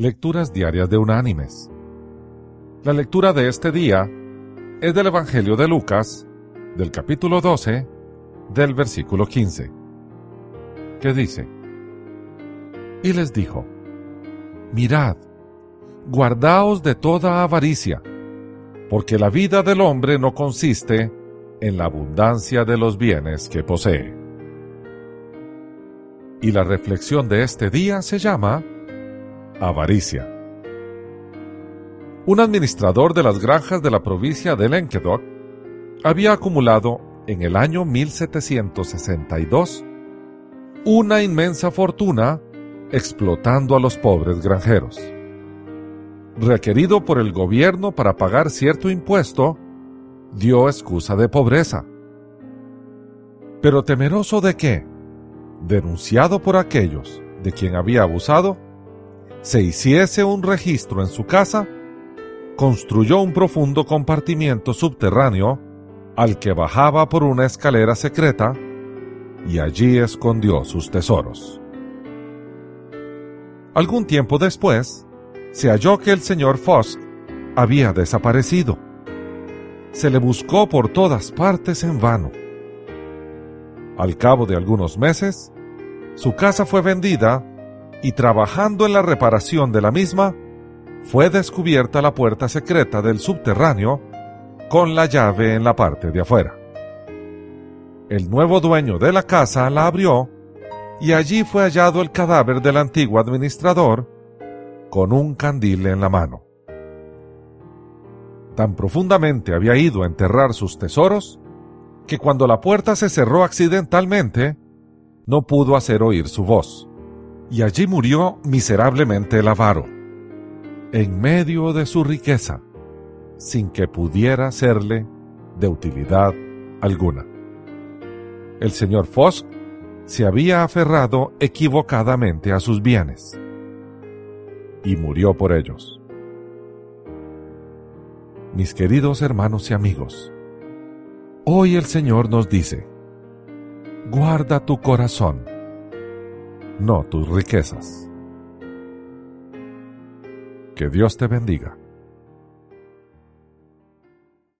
Lecturas Diarias de Unánimes. La lectura de este día es del Evangelio de Lucas, del capítulo 12, del versículo 15, que dice, Y les dijo, Mirad, guardaos de toda avaricia, porque la vida del hombre no consiste en la abundancia de los bienes que posee. Y la reflexión de este día se llama Avaricia. Un administrador de las granjas de la provincia de Languedoc había acumulado en el año 1762 una inmensa fortuna explotando a los pobres granjeros. Requerido por el gobierno para pagar cierto impuesto, dio excusa de pobreza. Pero temeroso de que, denunciado por aquellos de quien había abusado, se hiciese un registro en su casa, construyó un profundo compartimiento subterráneo al que bajaba por una escalera secreta y allí escondió sus tesoros. Algún tiempo después, se halló que el señor Fosk había desaparecido. Se le buscó por todas partes en vano. Al cabo de algunos meses, su casa fue vendida y trabajando en la reparación de la misma, fue descubierta la puerta secreta del subterráneo con la llave en la parte de afuera. El nuevo dueño de la casa la abrió y allí fue hallado el cadáver del antiguo administrador con un candil en la mano. Tan profundamente había ido a enterrar sus tesoros que cuando la puerta se cerró accidentalmente, no pudo hacer oír su voz y allí murió miserablemente el avaro, en medio de su riqueza, sin que pudiera serle de utilidad alguna. El señor Fosk se había aferrado equivocadamente a sus bienes y murió por ellos. Mis queridos hermanos y amigos, hoy el Señor nos dice, guarda tu corazón no tus riquezas. Que Dios te bendiga.